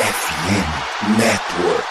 FM Network.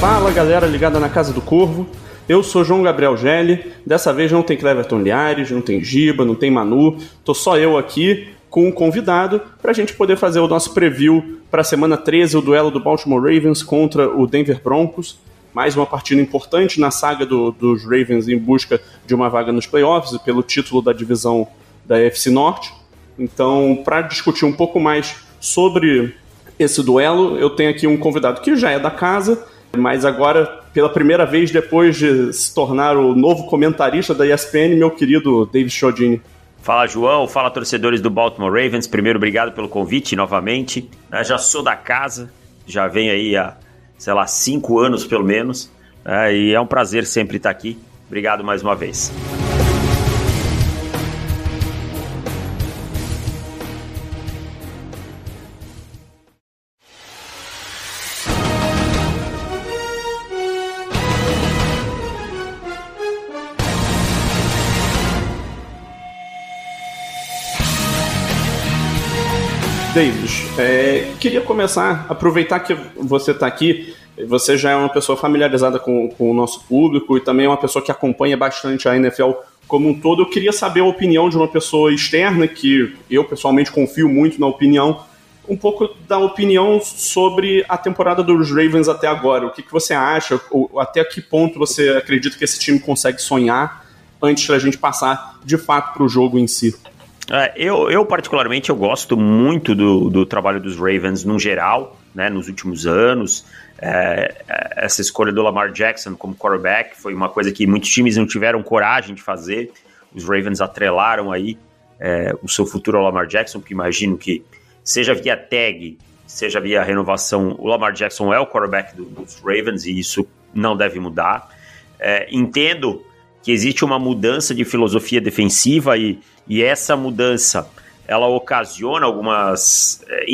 Fala galera ligada na Casa do Corvo, eu sou João Gabriel Gelli. Dessa vez não tem Cleverton Liares, não tem Giba, não tem Manu. Tô só eu aqui com um convidado para a gente poder fazer o nosso preview para a semana 13, o duelo do Baltimore Ravens contra o Denver Broncos. Mais uma partida importante na saga do, dos Ravens em busca de uma vaga nos playoffs pelo título da divisão da FC Norte. Então, para discutir um pouco mais sobre esse duelo, eu tenho aqui um convidado que já é da casa, mas agora pela primeira vez depois de se tornar o novo comentarista da ESPN, meu querido David Chodini. Fala João, fala torcedores do Baltimore Ravens. Primeiro, obrigado pelo convite novamente. Eu já sou da casa, já venho aí há, sei lá, cinco anos pelo menos. É, e é um prazer sempre estar aqui. Obrigado mais uma vez. Queria começar, aproveitar que você está aqui, você já é uma pessoa familiarizada com, com, o nosso público e também é uma pessoa que acompanha bastante a NFL como um todo. Eu queria saber a opinião de uma pessoa externa, que eu pessoalmente confio muito na opinião, um pouco da opinião sobre a temporada dos Ravens até agora. O que, que você acha? Ou, até que ponto você acredita que esse time consegue sonhar antes da gente passar de fato para o jogo em si? É, eu, eu, particularmente, eu gosto muito do, do trabalho dos Ravens no geral, né, nos últimos anos. É, é, essa escolha do Lamar Jackson como quarterback foi uma coisa que muitos times não tiveram coragem de fazer. Os Ravens atrelaram aí é, o seu futuro ao Lamar Jackson, porque imagino que seja via tag, seja via renovação, o Lamar Jackson é o quarterback do, dos Ravens e isso não deve mudar. É, entendo que existe uma mudança de filosofia defensiva e, e essa mudança ela ocasiona algumas é,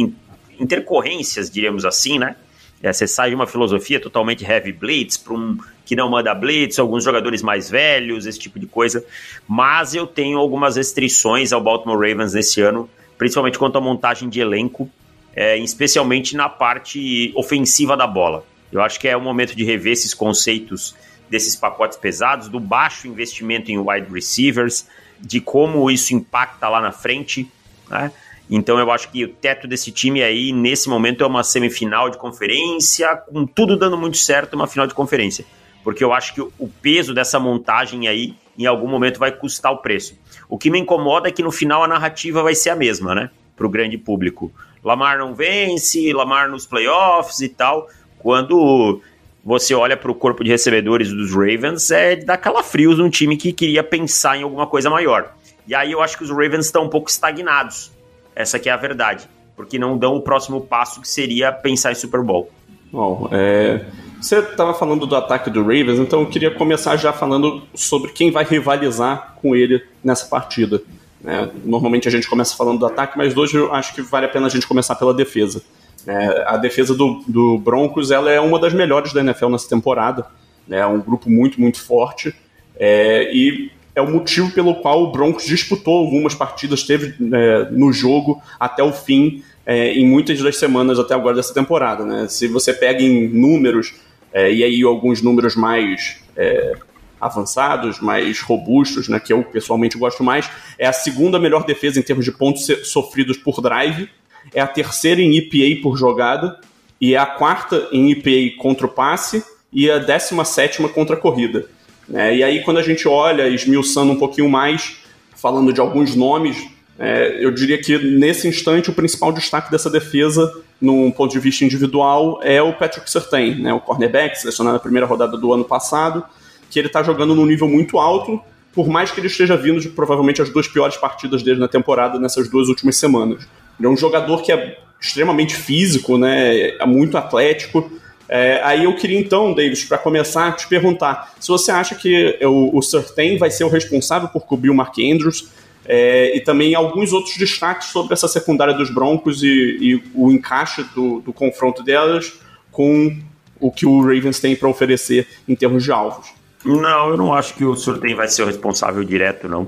intercorrências, diríamos assim, né? É, você sai de uma filosofia totalmente heavy blitz para um que não manda blitz, alguns jogadores mais velhos, esse tipo de coisa. Mas eu tenho algumas restrições ao Baltimore Ravens nesse ano, principalmente quanto à montagem de elenco, é, especialmente na parte ofensiva da bola. Eu acho que é o momento de rever esses conceitos desses pacotes pesados, do baixo investimento em wide receivers, de como isso impacta lá na frente. Né? Então eu acho que o teto desse time aí, nesse momento, é uma semifinal de conferência, com tudo dando muito certo, uma final de conferência. Porque eu acho que o peso dessa montagem aí, em algum momento, vai custar o preço. O que me incomoda é que no final a narrativa vai ser a mesma, né? Para o grande público. Lamar não vence, Lamar nos playoffs e tal. Quando você olha para o corpo de recebedores dos Ravens, é dar calafrios num time que queria pensar em alguma coisa maior. E aí eu acho que os Ravens estão um pouco estagnados. Essa que é a verdade. Porque não dão o próximo passo que seria pensar em Super Bowl. Bom, é... você estava falando do ataque do Ravens, então eu queria começar já falando sobre quem vai rivalizar com ele nessa partida. É, normalmente a gente começa falando do ataque, mas hoje eu acho que vale a pena a gente começar pela defesa. É, a defesa do, do, Broncos ela é uma das melhores da NFL nessa temporada. Né? É um grupo muito, muito forte. É, e é o motivo pelo qual o Broncos disputou algumas partidas, teve é, no jogo até o fim, é, em muitas das semanas até agora dessa temporada. Né? Se você pega em números, é, e aí alguns números mais é, avançados, mais robustos, né, que eu pessoalmente gosto mais, é a segunda melhor defesa em termos de pontos sofridos por drive é a terceira em EPA por jogada, e é a quarta em EPA contra o passe, e a décima sétima contra a corrida. É, e aí, quando a gente olha, esmiuçando um pouquinho mais, falando de alguns nomes, é, eu diria que nesse instante o principal destaque dessa defesa, num ponto de vista individual, é o Patrick Surtain, né, o cornerback, selecionado na primeira rodada do ano passado, que ele está jogando num nível muito alto, por mais que ele esteja vindo de provavelmente as duas piores partidas dele na temporada nessas duas últimas semanas. Ele é um jogador que é extremamente físico, né? É muito atlético. É, aí eu queria então, Davis, para começar, te perguntar se você acha que o, o Surtain vai ser o responsável por cobrir o Mark Andrews é, e também alguns outros destaques sobre essa secundária dos Broncos e, e o encaixe do, do, confronto delas com o que o Ravens tem para oferecer em termos de alvos. Não, eu não acho que o Surtain vai ser o responsável direto, não.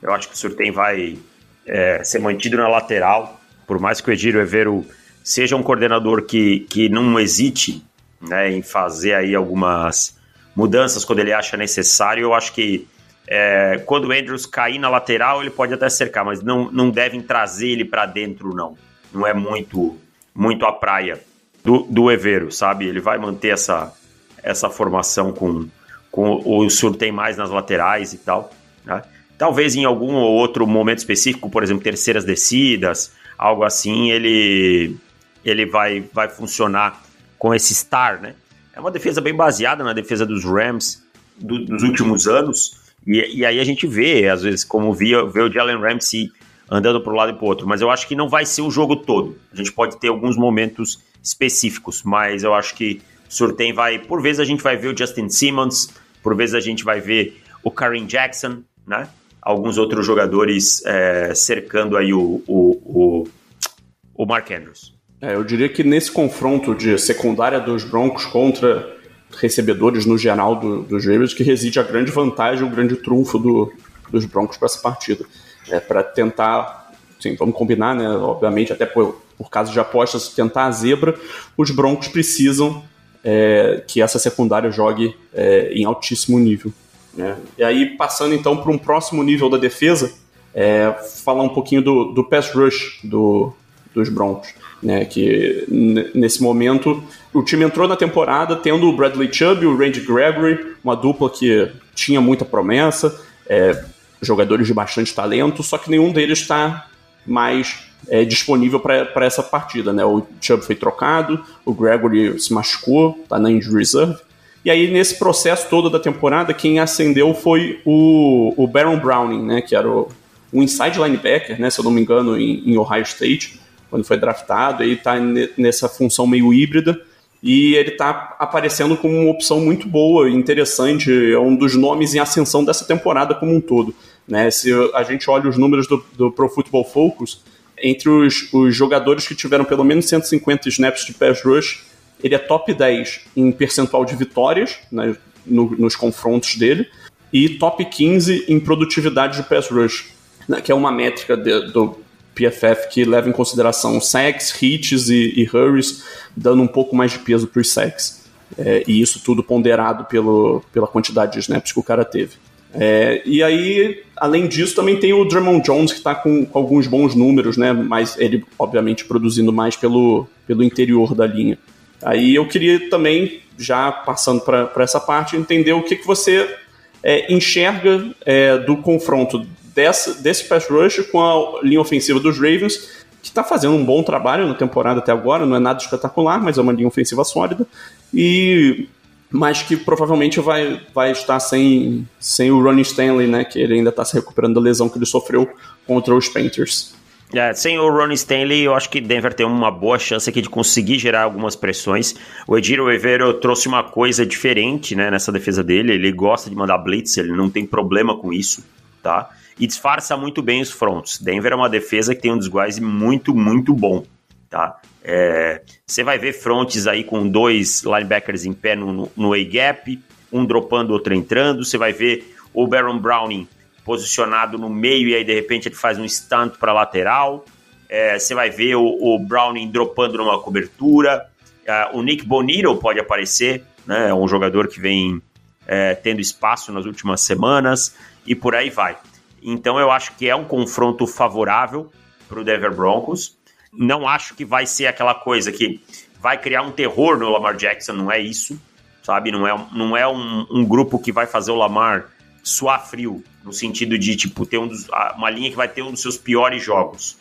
Eu acho que o Surtain vai é, ser mantido na lateral, por mais que o Edir Evero seja um coordenador que, que não hesite né, em fazer aí algumas mudanças quando ele acha necessário. Eu acho que é, quando o Andrews cair na lateral, ele pode até cercar, mas não, não devem trazer ele para dentro, não. Não é muito muito a praia do, do Evero, sabe? Ele vai manter essa, essa formação com, com o Surtem mais nas laterais e tal. Né? Talvez em algum ou outro momento específico, por exemplo, terceiras descidas, algo assim, ele, ele vai, vai funcionar com esse star, né? É uma defesa bem baseada na defesa dos Rams do, dos últimos anos. E, e, aí a gente vê, às vezes, como via, vê o Jalen Ramsey andando para um lado e para outro. Mas eu acho que não vai ser o jogo todo. A gente pode ter alguns momentos específicos, mas eu acho que o Surtain vai. Por vezes a gente vai ver o Justin Simmons, por vezes a gente vai ver o Kareem Jackson, né? Alguns outros jogadores é, cercando aí o, o, o, o Mark Andrews. É, eu diria que nesse confronto de secundária dos Broncos contra recebedores no geral do, dos Ravens que reside a grande vantagem, o grande trunfo do, dos Broncos para essa partida. É, para tentar, sim, vamos combinar, né? Obviamente, até por, por caso de apostas, tentar a zebra, os Broncos precisam é, que essa secundária jogue é, em altíssimo nível. Né? E aí, passando então para um próximo nível da defesa, é, falar um pouquinho do, do pass rush do, dos Broncos. Né, que nesse momento o time entrou na temporada tendo o Bradley Chubb e o Randy Gregory, uma dupla que tinha muita promessa, é, jogadores de bastante talento, só que nenhum deles está mais é, disponível para essa partida. Né? O Chubb foi trocado, o Gregory se machucou, está na injury reserve. E aí, nesse processo todo da temporada, quem acendeu foi o, o Baron Browning, né? que era o, o inside linebacker, né? se eu não me engano, em, em Ohio State, quando foi draftado. Ele está nessa função meio híbrida e ele está aparecendo como uma opção muito boa interessante, é um dos nomes em ascensão dessa temporada como um todo. Né? Se a gente olha os números do, do Pro Football Focus, entre os, os, jogadores que tiveram pelo menos 150 snaps de pass rush, ele é top 10 em percentual de vitórias né, no, nos confrontos dele e top 15 em produtividade de pass rush, né, que é uma métrica de, do PFF que leva em consideração sacks, hits e, e hurries, dando um pouco mais de peso para os sacks. É, e isso tudo ponderado pelo, pela quantidade de snaps que o cara teve. É, e aí, além disso, também tem o Drummond Jones, que está com, com, alguns bons números, né? Mas ele, obviamente, produzindo mais pelo, pelo interior da linha. Aí eu queria também, já passando para essa parte, entender o que, que você é, enxerga é, do confronto dessa, desse pass rush com a linha ofensiva dos Ravens, que está fazendo um bom trabalho na temporada até agora, não é nada espetacular, mas é uma linha ofensiva sólida. E mas que provavelmente vai, vai estar sem, sem o Ronnie Stanley, né? Que ele ainda está se recuperando da lesão que ele sofreu contra os Panthers. É, sem o Ronnie Stanley, eu acho que Denver tem uma boa chance aqui de conseguir gerar algumas pressões. O Edir Oliveira trouxe uma coisa diferente né, nessa defesa dele. Ele gosta de mandar blitz, ele não tem problema com isso, tá? E disfarça muito bem os fronts. Denver é uma defesa que tem um desguise muito, muito bom, tá? É, você vai ver frontes aí com dois linebackers em pé no, no A-gap, um dropando, outro entrando. Você vai ver o Baron Browning posicionado no meio e aí de repente ele faz um stunt para lateral. É, você vai ver o, o, Browning dropando numa cobertura. É, o Nick Bonito pode aparecer, né? É um jogador que vem é, tendo espaço nas últimas semanas e por aí vai. Então eu acho que é um confronto favorável para o Denver Broncos. Não acho que vai ser aquela coisa que vai criar um terror no Lamar Jackson, não é isso, sabe? Não é, não é um, um grupo que vai fazer o Lamar suar frio, no sentido de, tipo, ter um dos, uma linha que vai ter um dos seus piores jogos.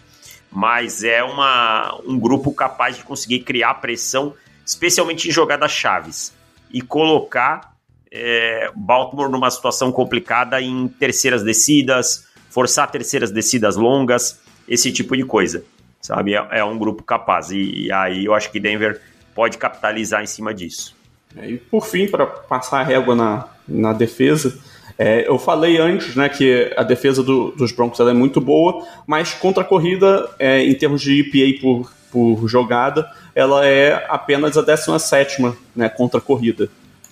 Mas é uma, um grupo capaz de conseguir criar pressão, especialmente em jogadas chaves, e colocar é, Baltimore numa situação complicada em terceiras descidas, forçar terceiras descidas longas, esse tipo de coisa sabe? É, é um grupo capaz. E, e, aí eu acho que Denver pode capitalizar em cima disso. E por fim, para passar a régua na, na defesa, é, eu falei antes né, que a defesa do, dos Broncos é muito boa, mas contra a corrida, é, em termos de EPA por, por jogada, ela é apenas a 17 né, contra a corrida.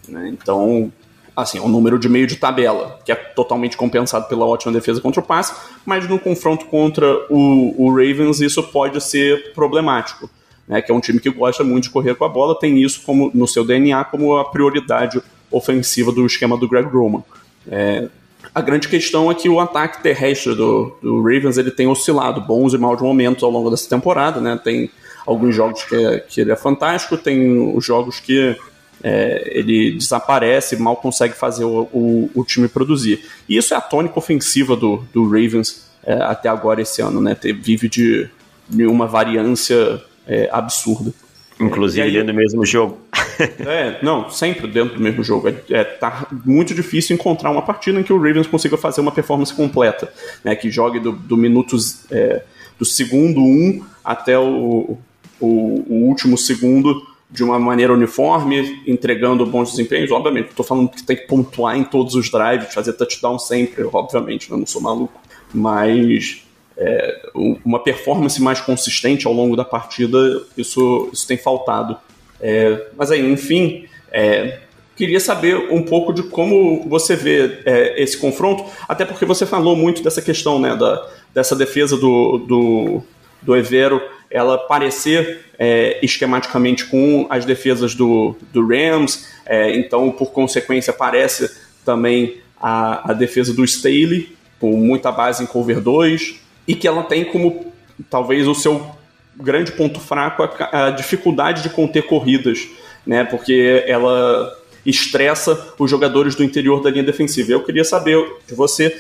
Né? Então, assim, é um número de meio de tabela, que é totalmente compensado pela ótima defesa contra o passe, mas no confronto contra o, o Ravens isso pode ser problemático. Né, que é um time que gosta muito de correr com a bola, tem isso como no seu DNA como a prioridade ofensiva do esquema do Greg Roman. É, a grande questão é que o ataque terrestre do, do, Ravens ele tem oscilado bons e maus momentos ao longo dessa temporada, né? Tem alguns jogos que, é, que ele é fantástico, tem os jogos que é, ele desaparece, mal consegue fazer o, o, o, time produzir. E isso é a tônica ofensiva do, do Ravens é, até agora esse ano, né? Vive de, de uma variância é, absurda. Inclusive aí, dentro do mesmo jogo. é, não, sempre dentro do mesmo jogo. É, é, tá muito difícil encontrar uma partida em que o Ravens consiga fazer uma performance completa, né? Que jogue do, do minutos é, do segundo um até o, o, o último segundo de uma maneira uniforme, entregando bons desempenhos. Obviamente, estou falando que tem que pontuar em todos os drives, fazer touchdown sempre, obviamente, né? não sou maluco. Mas é, uma performance mais consistente ao longo da partida, isso, isso tem faltado. É, mas aí, enfim, é, queria saber um pouco de como você vê é, esse confronto, até porque você falou muito dessa questão né, da, dessa defesa do, do, do Evero ela parecer é, esquematicamente com as defesas do, do Rams, é, então, por consequência, parece também a, a defesa do Staley, com muita base em cover 2, e que ela tem como talvez o seu grande ponto fraco a, a dificuldade de conter corridas, né? Porque ela estressa os jogadores do interior da linha defensiva. Eu queria saber de você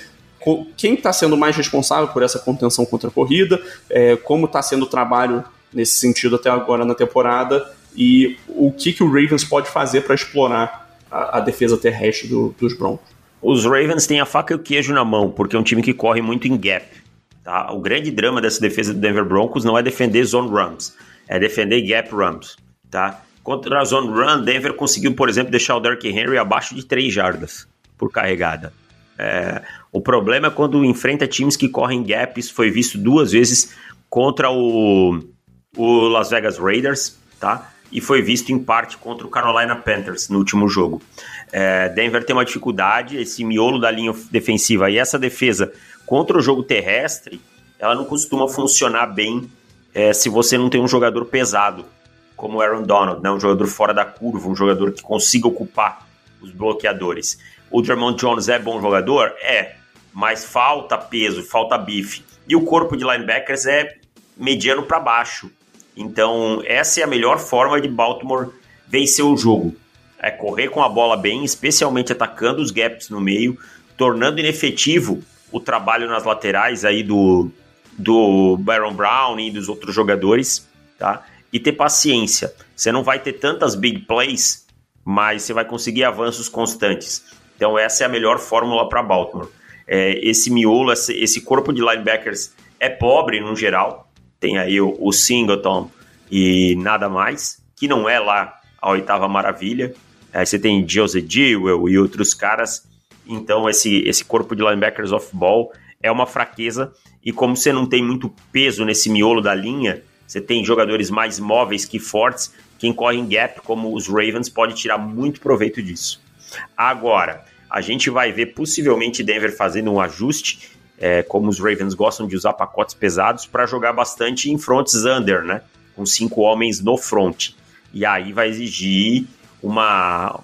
quem está sendo mais responsável por essa contenção contra a corrida, é, como está sendo o trabalho nesse sentido até agora na temporada e o que, que o Ravens pode fazer para explorar a, a, defesa terrestre do, dos Broncos. Os Ravens têm a faca e o queijo na mão, porque é um time que corre muito em gap. Tá? O grande drama dessa defesa do Denver Broncos não é defender zone runs, é defender gap runs. Tá? Contra a zone run, Denver conseguiu, por exemplo, deixar o Derrick Henry abaixo de 3 jardas por carregada. É, o problema é quando enfrenta times que correm gap. Isso foi visto duas vezes contra o, o Las Vegas Raiders, tá? E foi visto em parte contra o Carolina Panthers no último jogo. É, Denver tem uma dificuldade, esse miolo da linha defensiva e essa defesa contra o jogo terrestre, ela não costuma funcionar bem é, se você não tem um jogador pesado, como o Aaron Donald, né? um jogador fora da curva, um jogador que consiga ocupar os bloqueadores. O Drummond Jones é bom jogador? É, mas falta peso, falta bife. E o corpo de linebackers é mediano para baixo. Então, essa é a melhor forma de Baltimore vencer o jogo. É correr com a bola bem, especialmente atacando os gaps no meio, tornando inefetivo o trabalho nas laterais aí do, do Baron Brown e dos outros jogadores, tá? E ter paciência. Você não vai ter tantas big plays, mas você vai conseguir avanços constantes. Então essa é a melhor fórmula para Baltimore. É, esse miolo, esse, corpo de linebackers é pobre no geral. Tem aí o, o Singleton e nada mais, que não é lá a oitava maravilha. Aí você tem Jose Dewell e outros caras. Então esse, esse corpo de linebackers off-ball é uma fraqueza. E como você não tem muito peso nesse miolo da linha, você tem jogadores mais móveis que fortes. Quem corre em gap, como os Ravens, pode tirar muito proveito disso. Agora, a gente vai ver possivelmente Denver fazendo um ajuste, é, como os Ravens gostam de usar pacotes pesados, para jogar bastante em fronts under, né? Com cinco homens no front. E aí vai exigir uma,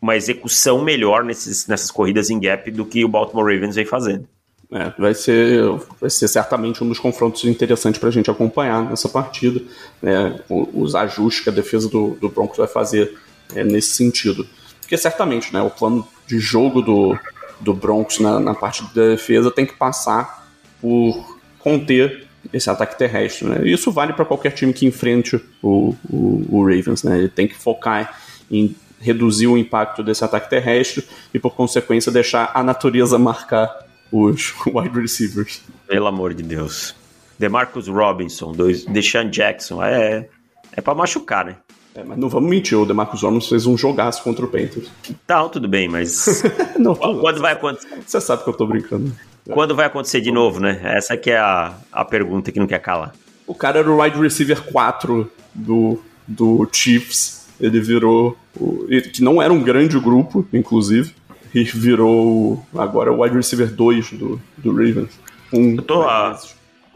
uma execução melhor nesses, nessas corridas em gap do que o Baltimore Ravens vem fazendo. É, vai, ser, vai ser certamente um dos confrontos interessantes para a gente acompanhar nessa partida. Né, os ajustes que a defesa do, do Broncos vai fazer é, nesse sentido. Porque certamente, né, o plano de jogo do, do Broncos na, na parte da defesa tem que passar por conter esse ataque terrestre. Né? Isso vale para qualquer time que enfrente o, o, o, Ravens. Né? Ele tem que focar em reduzir o impacto desse ataque terrestre e, por consequência, deixar a natureza marcar os wide receivers. Pelo amor de Deus. DeMarcus Robinson, dois, Deshaun Jackson, é, é para machucar, né? É, mas não vamos mentir, o DeMarcus Lawrence fez um jogaço contra o Panthers. Tá, tudo bem, mas. não, quando vai acontecer? Você sabe que eu tô brincando. Quando vai acontecer de novo, né? Essa que é a, a pergunta que não quer calar. O cara era o wide receiver 4 do, do Chiefs. Ele virou. O, que não era um grande grupo, inclusive. e virou agora o wide receiver 2 do, do Ravens. Um, eu, tô,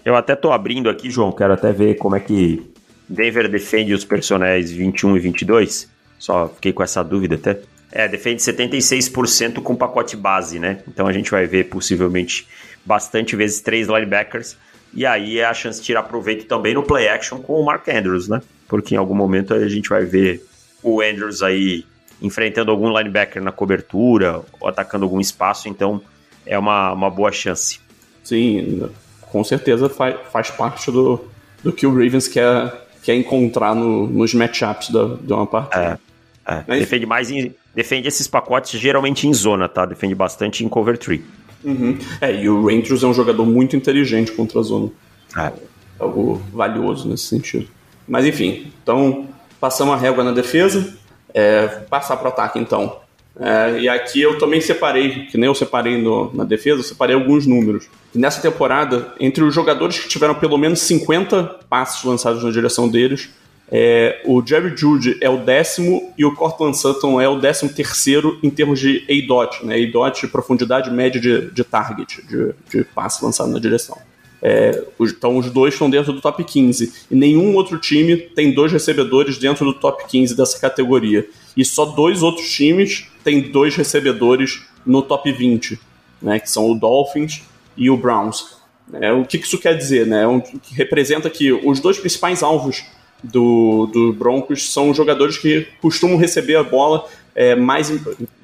eu até tô abrindo aqui, João, quero até ver como é que Denver defende os personagens 21 e 22. Só fiquei com essa dúvida até. É, defende 76% com pacote base, né? Então a gente vai ver possivelmente bastante vezes três linebackers. E aí é a chance de tirar proveito também no play action com o Mark Andrews, né? Porque em algum momento a gente vai ver o Andrews aí enfrentando algum linebacker na cobertura ou atacando algum espaço, então é uma, uma boa chance. Sim, com certeza faz, faz parte do, do que o Ravens quer, quer encontrar no, nos matchups da, de uma partida. É, é. Mas... Defende mais em, defende esses pacotes geralmente em zona, tá? Defende bastante em cover 3. Uhum. É, e o Andrews é um jogador muito inteligente contra a zona. É algo valioso nesse sentido. Mas enfim, então passamos a régua na defesa. É, passar para o ataque então. É, e aqui eu também separei, que nem eu separei no, na defesa, eu separei alguns números. nessa temporada, entre os jogadores que tiveram pelo menos 50 passes lançados na direção deles, é, o Jerry Judy é o décimo e o Cortland Sutton é o décimo terceiro em termos de ADOT, né? ADOT, profundidade média de, de target, de, de passe lançado na direção. É, então os dois estão dentro do top 15. E nenhum outro time tem dois recebedores dentro do top 15 dessa categoria. E só dois outros times têm dois recebedores no top 20, né, que são o Dolphins e o Browns. É, o que isso quer dizer? Né? Um, que representa que os dois principais alvos do, do Broncos são jogadores que costumam receber a bola é, mais.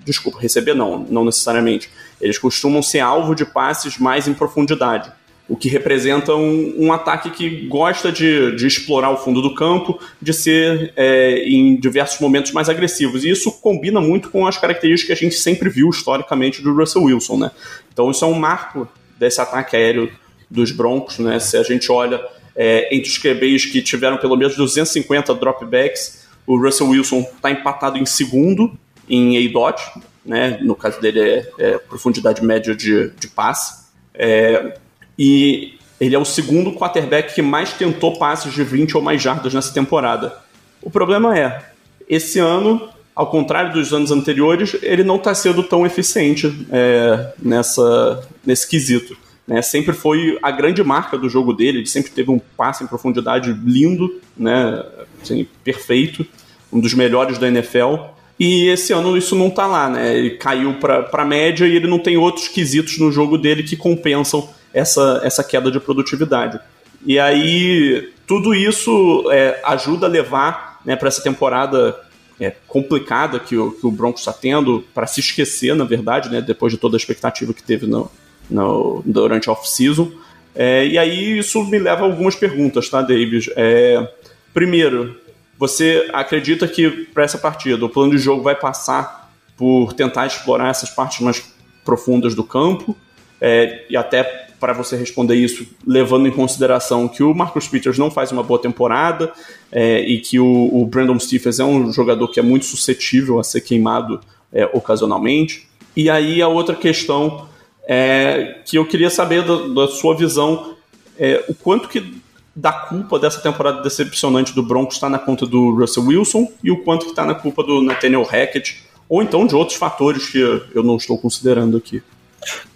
Desculpa, receber não, não necessariamente. Eles costumam ser alvo de passes mais em profundidade. O que representa um, um ataque que gosta de, de, explorar o fundo do campo, de ser é, em diversos momentos mais agressivos. E isso combina muito com as características que a gente sempre viu historicamente do Russell Wilson. Né? Então, isso é um marco desse ataque aéreo dos Broncos. Né? Se a gente olha é, entre os QBs que tiveram pelo menos 250 dropbacks, o Russell Wilson está empatado em segundo em ADOT, né? no caso dele é, é profundidade média de, de passe, é, e ele é o segundo quarterback que mais tentou passes de 20 ou mais jardas nessa temporada. O problema é, esse ano, ao contrário dos anos anteriores, ele não está sendo tão eficiente é, nessa, nesse quesito. Né, sempre foi a grande marca do jogo dele, ele sempre teve um passe em profundidade lindo, né, assim, perfeito, um dos melhores da NFL. E esse ano isso não está lá, né? Ele caiu para a média e ele não tem outros quesitos no jogo dele que compensam essa, essa queda de produtividade. E aí tudo isso é, ajuda a levar né, para essa temporada é, complicada que o, que o Broncos está tendo, para se esquecer, na verdade, né, depois de toda a expectativa que teve no, no, durante a off-season. É, e aí isso me leva a algumas perguntas, tá, David? É, primeiro, você acredita que para essa partida o plano de jogo vai passar por tentar explorar essas partes mais profundas do campo? É, e até para você responder isso, levando em consideração que o Marcus Peters não faz uma boa temporada é, e que o, o, Brandon Stephens é um jogador que é muito suscetível a ser queimado é, ocasionalmente. E aí a outra questão é, que eu queria saber da, da sua visão, é, o quanto que da culpa dessa temporada decepcionante do Broncos está na conta do Russell Wilson e o quanto que está na culpa do Nathaniel Hackett, ou então de outros fatores que eu não estou considerando aqui.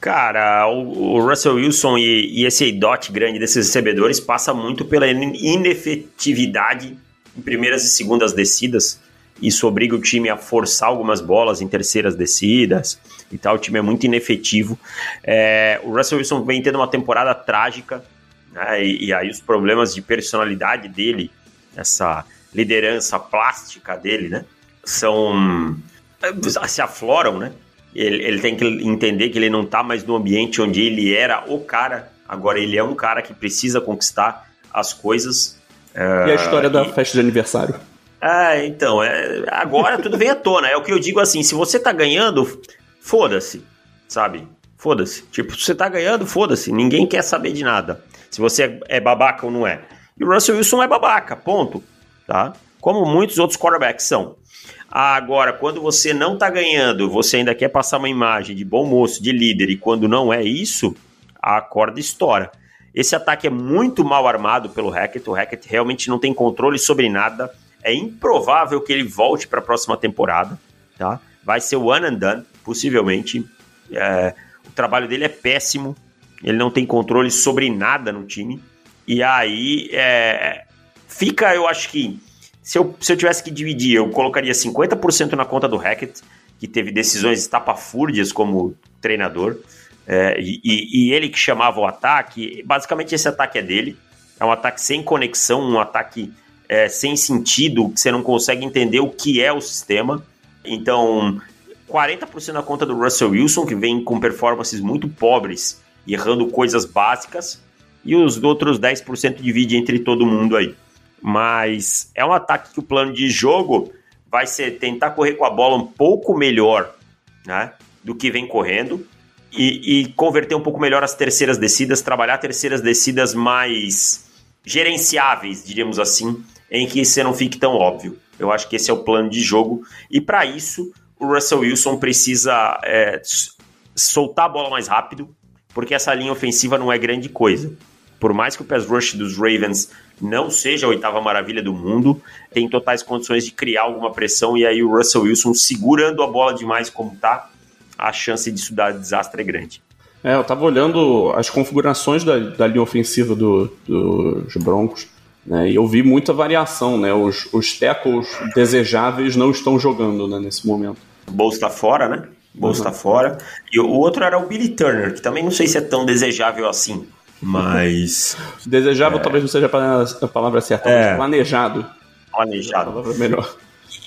Cara, o, o Russell Wilson e, e esse dot grande desses recebedores passa muito pela inefetividade em primeiras e segundas descidas. Isso obriga o time a forçar algumas bolas em terceiras descidas e tal. O time é muito inefetivo. É, o Russell Wilson vem tendo uma temporada trágica, né? e, e, aí os problemas de personalidade dele, essa liderança plástica dele, né? São. se afloram, né? Ele, ele tem que entender que ele não está mais no ambiente onde ele era o cara. Agora ele é um cara que precisa conquistar as coisas. E a história uh, da e... festa de aniversário? Ah, então, é, agora tudo vem à tona. É o que eu digo assim: se você tá ganhando, foda-se, sabe? Foda-se. Tipo, se você tá ganhando, foda-se. Ninguém quer saber de nada. Se você é, é babaca ou não é. E o Russell Wilson é babaca, ponto. Tá? Como muitos outros quarterbacks são. Agora, quando você não tá ganhando, você ainda quer passar uma imagem de bom moço, de líder, e quando não é isso, a corda estoura. Esse ataque é muito mal armado pelo Hackett. O Hackett realmente não tem controle sobre nada. É improvável que ele volte para a próxima temporada, tá? Vai ser o one and done. possivelmente. É, o trabalho dele é péssimo, ele não tem controle sobre nada no time. E aí é, fica, eu acho que se eu, se eu tivesse que dividir, eu colocaria 50% na conta do Hackett, que teve decisões estapafúrdias como treinador, é, e, e, ele que chamava o ataque. Basicamente, esse ataque é dele. É um ataque sem conexão, um ataque é, sem sentido, que você não consegue entender o que é o sistema. Então, 40% na conta do Russell Wilson, que vem com performances muito pobres errando coisas básicas, e os outros 10% divide entre todo mundo aí. Mas é um ataque que o plano de jogo vai ser tentar correr com a bola um pouco melhor né, do que vem correndo e, e converter um pouco melhor as terceiras descidas, trabalhar terceiras descidas mais gerenciáveis, diríamos assim, em que você não fique tão óbvio. Eu acho que esse é o plano de jogo. E para isso, o Russell Wilson precisa é, soltar a bola mais rápido, porque essa linha ofensiva não é grande coisa. Por mais que o pass rush dos Ravens não seja a oitava maravilha do mundo, tem totais condições de criar alguma pressão e aí o Russell Wilson segurando a bola demais como tá, a chance disso dar desastre é grande. É, eu tava olhando as configurações da, da linha ofensiva do, dos Broncos, né, e eu vi muita variação, né, os, os tackles desejáveis não estão jogando, né, nesse momento. O Bowles tá fora, né? O Bowles uhum. tá fora. E o outro era o Billy Turner, que também não sei se é tão desejável assim. Mas. Desejável é... talvez não seja a palavra certa, é... mas planejado. Planejado. É melhor.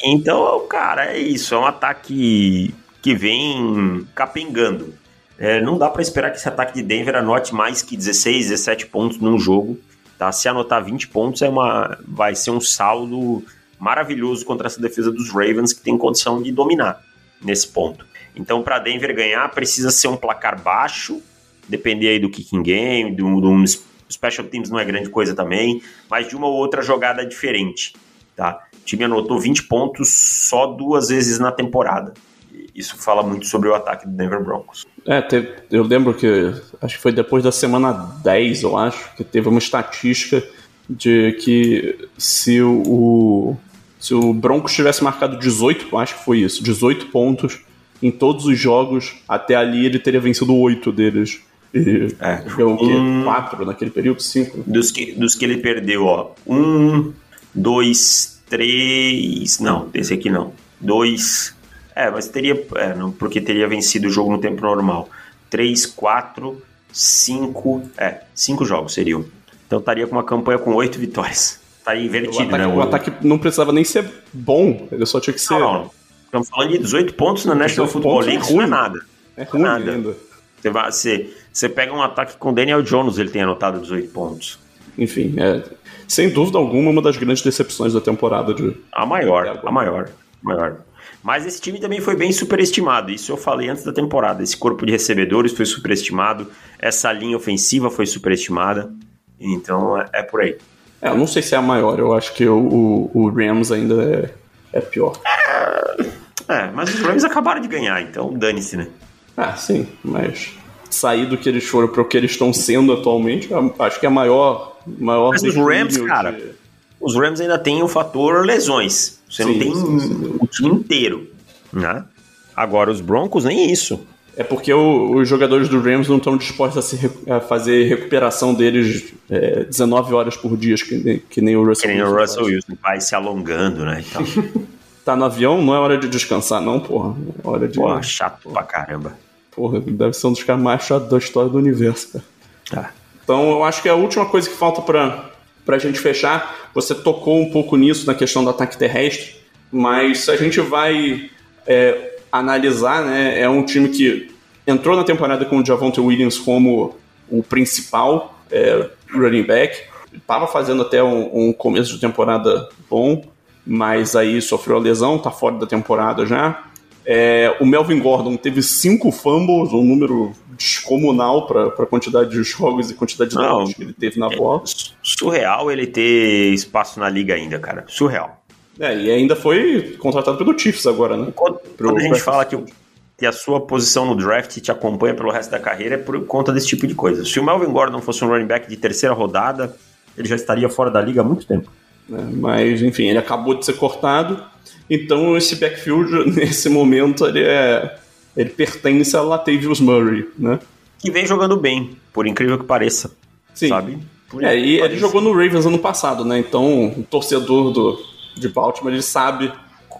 Então, cara, é isso. É um ataque que vem capengando. É, não dá para esperar que esse ataque de Denver anote mais que 16, 17 pontos num jogo. Tá? Se anotar 20 pontos, é uma, vai ser um saldo maravilhoso contra essa defesa dos Ravens, que tem condição de dominar nesse ponto. Então, para Denver ganhar, precisa ser um placar baixo depender aí do kicking game, do, do special teams não é grande coisa também, mas de uma ou outra jogada diferente, tá? O time anotou 20 pontos só duas vezes na temporada. Isso fala muito sobre o ataque do Denver Broncos. É, teve, eu lembro que acho que foi depois da semana 10, eu acho, que teve uma estatística de que se o, se o Broncos tivesse marcado 18, acho que foi isso, 18 pontos em todos os jogos, até ali ele teria vencido 8 deles. E é, o quê? Um, quatro naquele período? Cinco? Dos que, dos que ele perdeu, ó. Um, dois, três. Não, esse aqui não. Dois. É, mas teria. É, não, porque teria vencido o jogo no tempo normal. Três, quatro, cinco. É, cinco jogos seriam. Então estaria com uma campanha com oito vitórias. Tá invertido, o ataque, né? O, o ataque não precisava nem ser bom, ele só tinha que ser. Não, não. Estamos falando de 18 pontos na National Football League, é ruim. não é nada. É ruim nada. ainda. Você, vai, você, você pega um ataque com Daniel Jones, ele tem anotado 18 pontos. Enfim, é, sem dúvida alguma, uma das grandes decepções da temporada. De... A maior, a maior, maior. Mas esse time também foi bem superestimado. Isso eu falei antes da temporada. Esse corpo de recebedores foi superestimado. Essa linha ofensiva foi superestimada. Então é, é por aí. É, eu não sei se é a maior. Eu acho que o, o, o Rams ainda é, é pior. É, é, mas os Rams acabaram de ganhar, então dane-se, né? Ah, sim, mas sair do que eles foram para o que eles estão sendo atualmente, acho que é a maior, maior Mas os Rams, de... cara, os Rams ainda tem o fator lesões. Você sim, não tem sim, sim. o time inteiro, né? Agora os Broncos nem isso. É porque o, os jogadores do Rams não estão dispostos a, se, a fazer recuperação deles é, 19 horas por dia, que, que nem o Russell Que nem o Russell Wilson, vai se alongando, né? Tá no avião, não é hora de descansar, não, porra. É hora de. Porra, chato porra. pra caramba. Porra, deve ser um dos caras mais chatos da história do universo, cara. Tá. Então eu acho que a última coisa que falta pra, pra gente fechar, você tocou um pouco nisso na questão do ataque terrestre, mas se a gente vai é, analisar, né, é um time que entrou na temporada com o Javonte Williams como o principal é, running back, estava fazendo até um, um começo de temporada bom, mas aí sofreu a lesão, tá fora da temporada já. É, o Melvin Gordon teve cinco fumbles, um número descomunal para a quantidade de jogos e quantidade de jogos que ele teve na é bola. Surreal ele ter espaço na liga ainda, cara. Surreal. É, e ainda foi contratado pelo Chiefs agora, né? Quando, quando a gente fala que, que a sua posição no draft te acompanha pelo resto da carreira é por conta desse tipo de coisa. Se o Melvin Gordon fosse um running back de terceira rodada, ele já estaria fora da liga há muito tempo. Né? Mas, enfim, ele acabou de ser cortado. Então, esse backfield, nesse momento, ele é, ele pertence a Latavius Murray, né? Que vem jogando bem, por incrível que pareça. Sim. Sabe? Por é, e ele jogou no Ravens ano passado, né? Então, o torcedor do, de Baltimore, ele sabe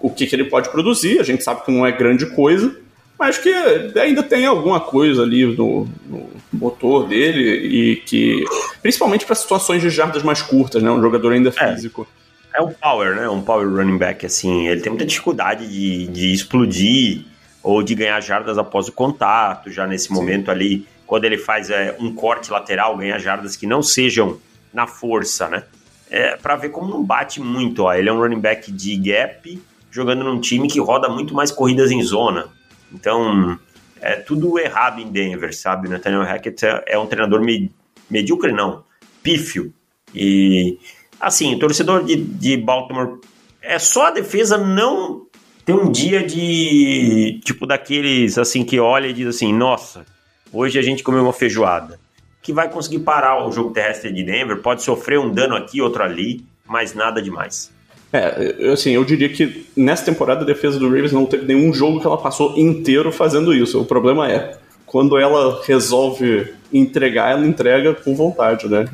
o que, que ele pode produzir. A gente sabe que não é grande coisa, mas que ainda tem alguma coisa ali no, no motor dele e que, principalmente para situações de jardas mais curtas, né? Um jogador ainda é. físico. É um power, né? Um power running back, assim. Ele tem muita dificuldade de, de explodir ou de ganhar jardas após o contato, já nesse Sim. momento ali, quando ele faz é, um corte lateral, ganha jardas que não sejam na força, né? É, para ver como não bate muito, ó. Ele é um running back de gap, jogando num time que roda muito mais corridas em zona. Então, é tudo errado em Denver, sabe? Nathaniel Hackett é, é um treinador me, medíocre, não, pífio. E, assim, o torcedor de, de Baltimore, é só a defesa não ter um dia de, tipo, daqueles, assim, que olha e diz assim, nossa, hoje a gente comeu uma feijoada. Que vai conseguir parar o jogo terrestre de Denver, pode sofrer um dano aqui, outro ali, mas nada demais. É, assim, eu diria que nessa temporada a defesa do Ravens não teve nenhum jogo que ela passou inteiro fazendo isso. O problema é, quando ela resolve entregar, ela entrega com vontade, né?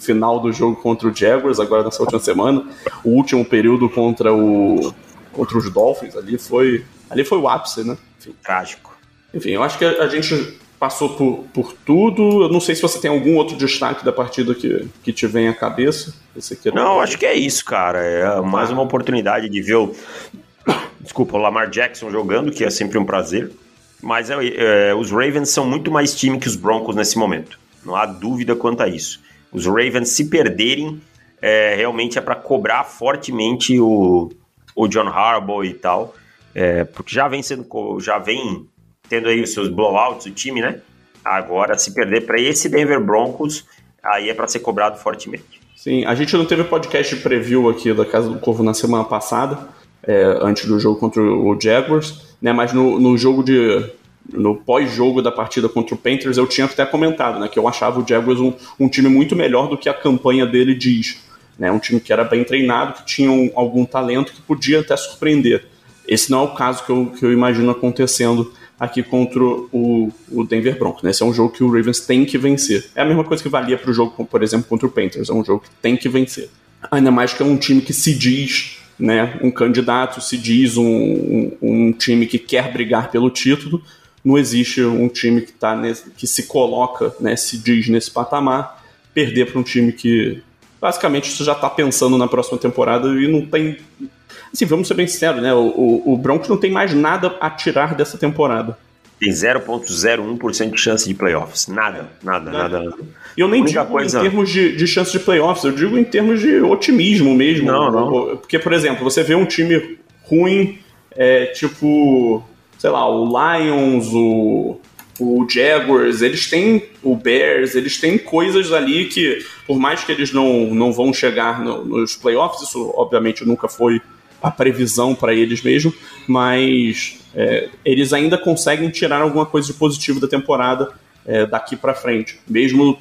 Final do jogo contra o Jaguars, agora nessa última semana, o último período contra o contra os Dolphins ali foi ali foi o ápice, né? Enfim. Trágico. Enfim, eu acho que a, a gente passou por, por tudo. Eu não sei se você tem algum outro destaque da partida que, que te vem à cabeça. não, acho que é isso, cara. É mais uma oportunidade de ver o. Desculpa, o Lamar Jackson jogando, que é sempre um prazer. Mas é, é, os Ravens são muito mais time que os Broncos nesse momento. Não há dúvida quanto a isso. Os Ravens, se perderem, é, realmente é para cobrar fortemente o, o John Harbaugh e tal. É, porque já vem sendo. Já vem tendo aí os seus blowouts, o time, né? Agora, se perder para esse Denver Broncos, aí é para ser cobrado fortemente. Sim, a gente não teve podcast de preview aqui da Casa do Corvo na semana passada, é, antes do jogo contra o Jaguars, né? Mas no, no jogo de. No pós-jogo da partida contra o Panthers, eu tinha até comentado, né? Que eu achava o Jaguars um, um time muito melhor do que a campanha dele diz. Né, um time que era bem treinado, que tinha um, algum talento que podia até surpreender. Esse não é o caso que eu, que eu imagino acontecendo aqui contra o, o Denver Broncos. Né? Esse é um jogo que o Ravens tem que vencer. É a mesma coisa que valia para o jogo, por exemplo, contra o Panthers. É um jogo que tem que vencer. Ainda mais que é um time que se diz né, um candidato, se diz um, um, um time que quer brigar pelo título. Não existe um time que, tá nesse, que se coloca, né, se diz nesse patamar, perder para um time que basicamente você já está pensando na próxima temporada e não tem Assim, vamos ser bem sinceros, né? O, o, o Broncos não tem mais nada a tirar dessa temporada. Tem 0,01% de chance de playoffs. Nada, nada, nada. nada. E eu nem digo coisa... em termos de, de chance de playoffs, eu digo em termos de otimismo mesmo. Não, não. Porque, por exemplo, você vê um time ruim, é, tipo, sei lá, o Lions, o, o Jaguars, eles têm o Bears, eles têm coisas ali que, por mais que eles não, não vão chegar no, nos playoffs, isso obviamente nunca foi a previsão para eles mesmo, mas é, eles ainda conseguem tirar alguma coisa de positivo da temporada é, daqui para frente, mesmo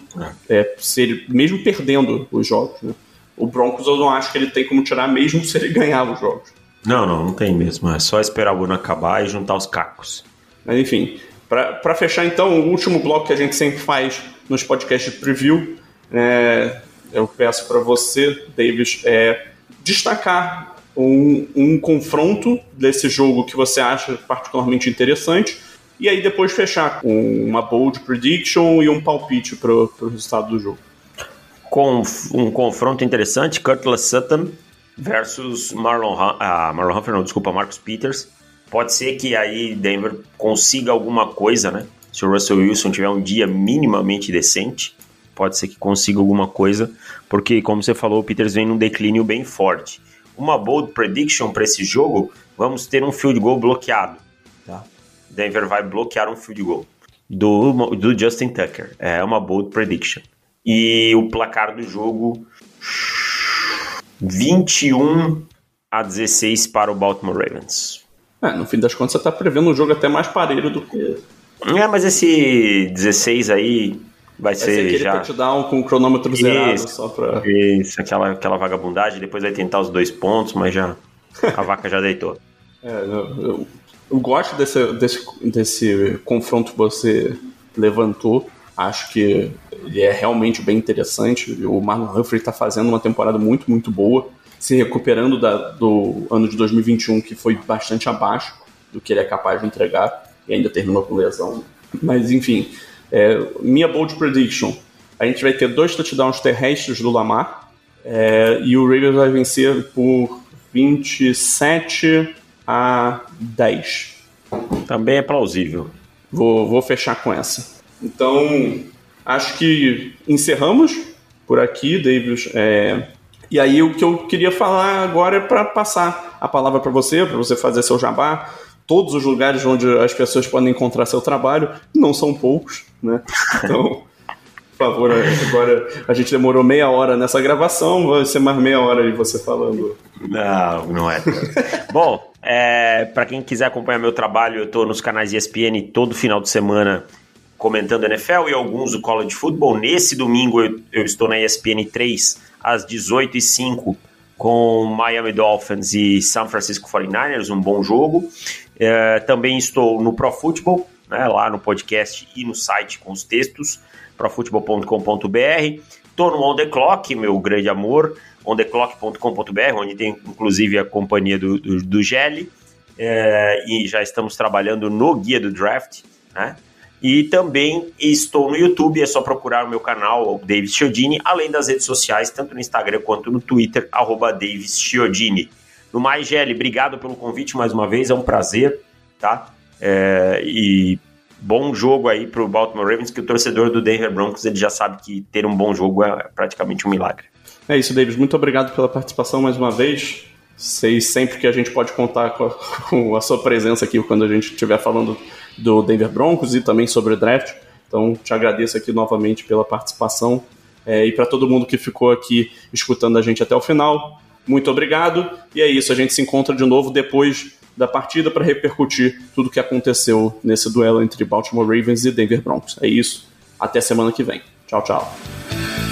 é, ser, mesmo perdendo os jogos. Né? O Broncos eu não acho que ele tem como tirar mesmo se ele ganhar os jogos. Não, não, não tem mesmo. É só esperar o ano acabar e juntar os cacos. Mas enfim, para fechar então, o último bloco que a gente sempre faz nos podcasts de preview, é, eu peço para você, Davis, é, destacar um, um confronto desse jogo que você acha particularmente interessante e aí depois fechar com uma bold prediction e um palpite para o resultado do jogo. Com um confronto interessante, Curtis Sutton versus Marlon, ah, Marlon Humphrey, não, desculpa, Marcus Peters. Pode ser que aí Denver consiga alguma coisa, né? Se o Russell Wilson tiver um dia minimamente decente, pode ser que consiga alguma coisa, porque como você falou, o Peters vem num declínio bem forte uma bold prediction para esse jogo, vamos ter um field goal bloqueado. Tá? Denver vai bloquear um field goal do, do Justin Tucker. É uma bold prediction. E o placar do jogo 21 a 16 para o Baltimore Ravens. É, no fim das contas você está prevendo um jogo até mais parelho do que. É, mas esse 16 aí Vai, vai ser, ser já. touchdown com o cronômetro isso, zerado só pra. Isso, aquela, aquela vagabundagem, depois vai tentar os dois pontos, mas já. A vaca já deitou. É, eu, eu, eu gosto desse, desse, desse confronto que você levantou. Acho que ele é realmente bem interessante. O Marlon Humphrey está fazendo uma temporada muito, muito boa, se recuperando da, do ano de 2021, que foi bastante abaixo do que ele é capaz de entregar, e ainda terminou com lesão. Mas, enfim, é, minha bold prediction: a gente vai ter dois touchdowns terrestres do Lamar, é, e o Ravens vai vencer por 27 a 10. Também é plausível. Vou, vou fechar com essa. Então, acho que encerramos por aqui, David. É, e aí, o que eu queria falar agora é para passar a palavra para você, para você fazer seu jabá. Todos os lugares onde as pessoas podem encontrar seu trabalho, não são poucos, né? Então. Por favor, agora a gente demorou meia hora nessa gravação, vai ser mais meia hora aí você falando. Não, não é. Bom, é, para quem quiser acompanhar meu trabalho, eu estou nos canais ESPN todo final de semana comentando NFL e alguns do college football. Nesse domingo eu, eu estou na ESPN 3 às 18h05 com Miami Dolphins e San Francisco 49ers, um bom jogo. É, também estou no Pro Football, né, lá no podcast e no site com os textos profutebol.com.br. Estou no On The Clock, meu grande amor, ontheclock.com.br, onde tem inclusive a companhia do, do, do Gelli, é, e já estamos trabalhando no guia do draft, né? E também estou no YouTube, é só procurar o meu canal, o Davis Chiodini, além das redes sociais, tanto no Instagram quanto no Twitter, arroba Davis Chiodini. No mais, Gelli, obrigado pelo convite mais uma vez, é um prazer, tá? É, e bom jogo aí para o Baltimore Ravens, que o torcedor do Denver Broncos ele já sabe que ter um bom jogo é praticamente um milagre. É isso, Davis. Muito obrigado pela participação mais uma vez. Sei sempre que a gente pode contar com a, com a sua presença aqui quando a gente estiver falando do Denver Broncos e também sobre o draft. Então, te agradeço aqui novamente pela participação. É, e para todo mundo que ficou aqui escutando a gente até o final, muito obrigado. E é isso, a gente se encontra de novo depois da partida para repercutir tudo o que aconteceu nesse duelo entre Baltimore Ravens e Denver Broncos. É isso. Até semana que vem. Tchau, tchau.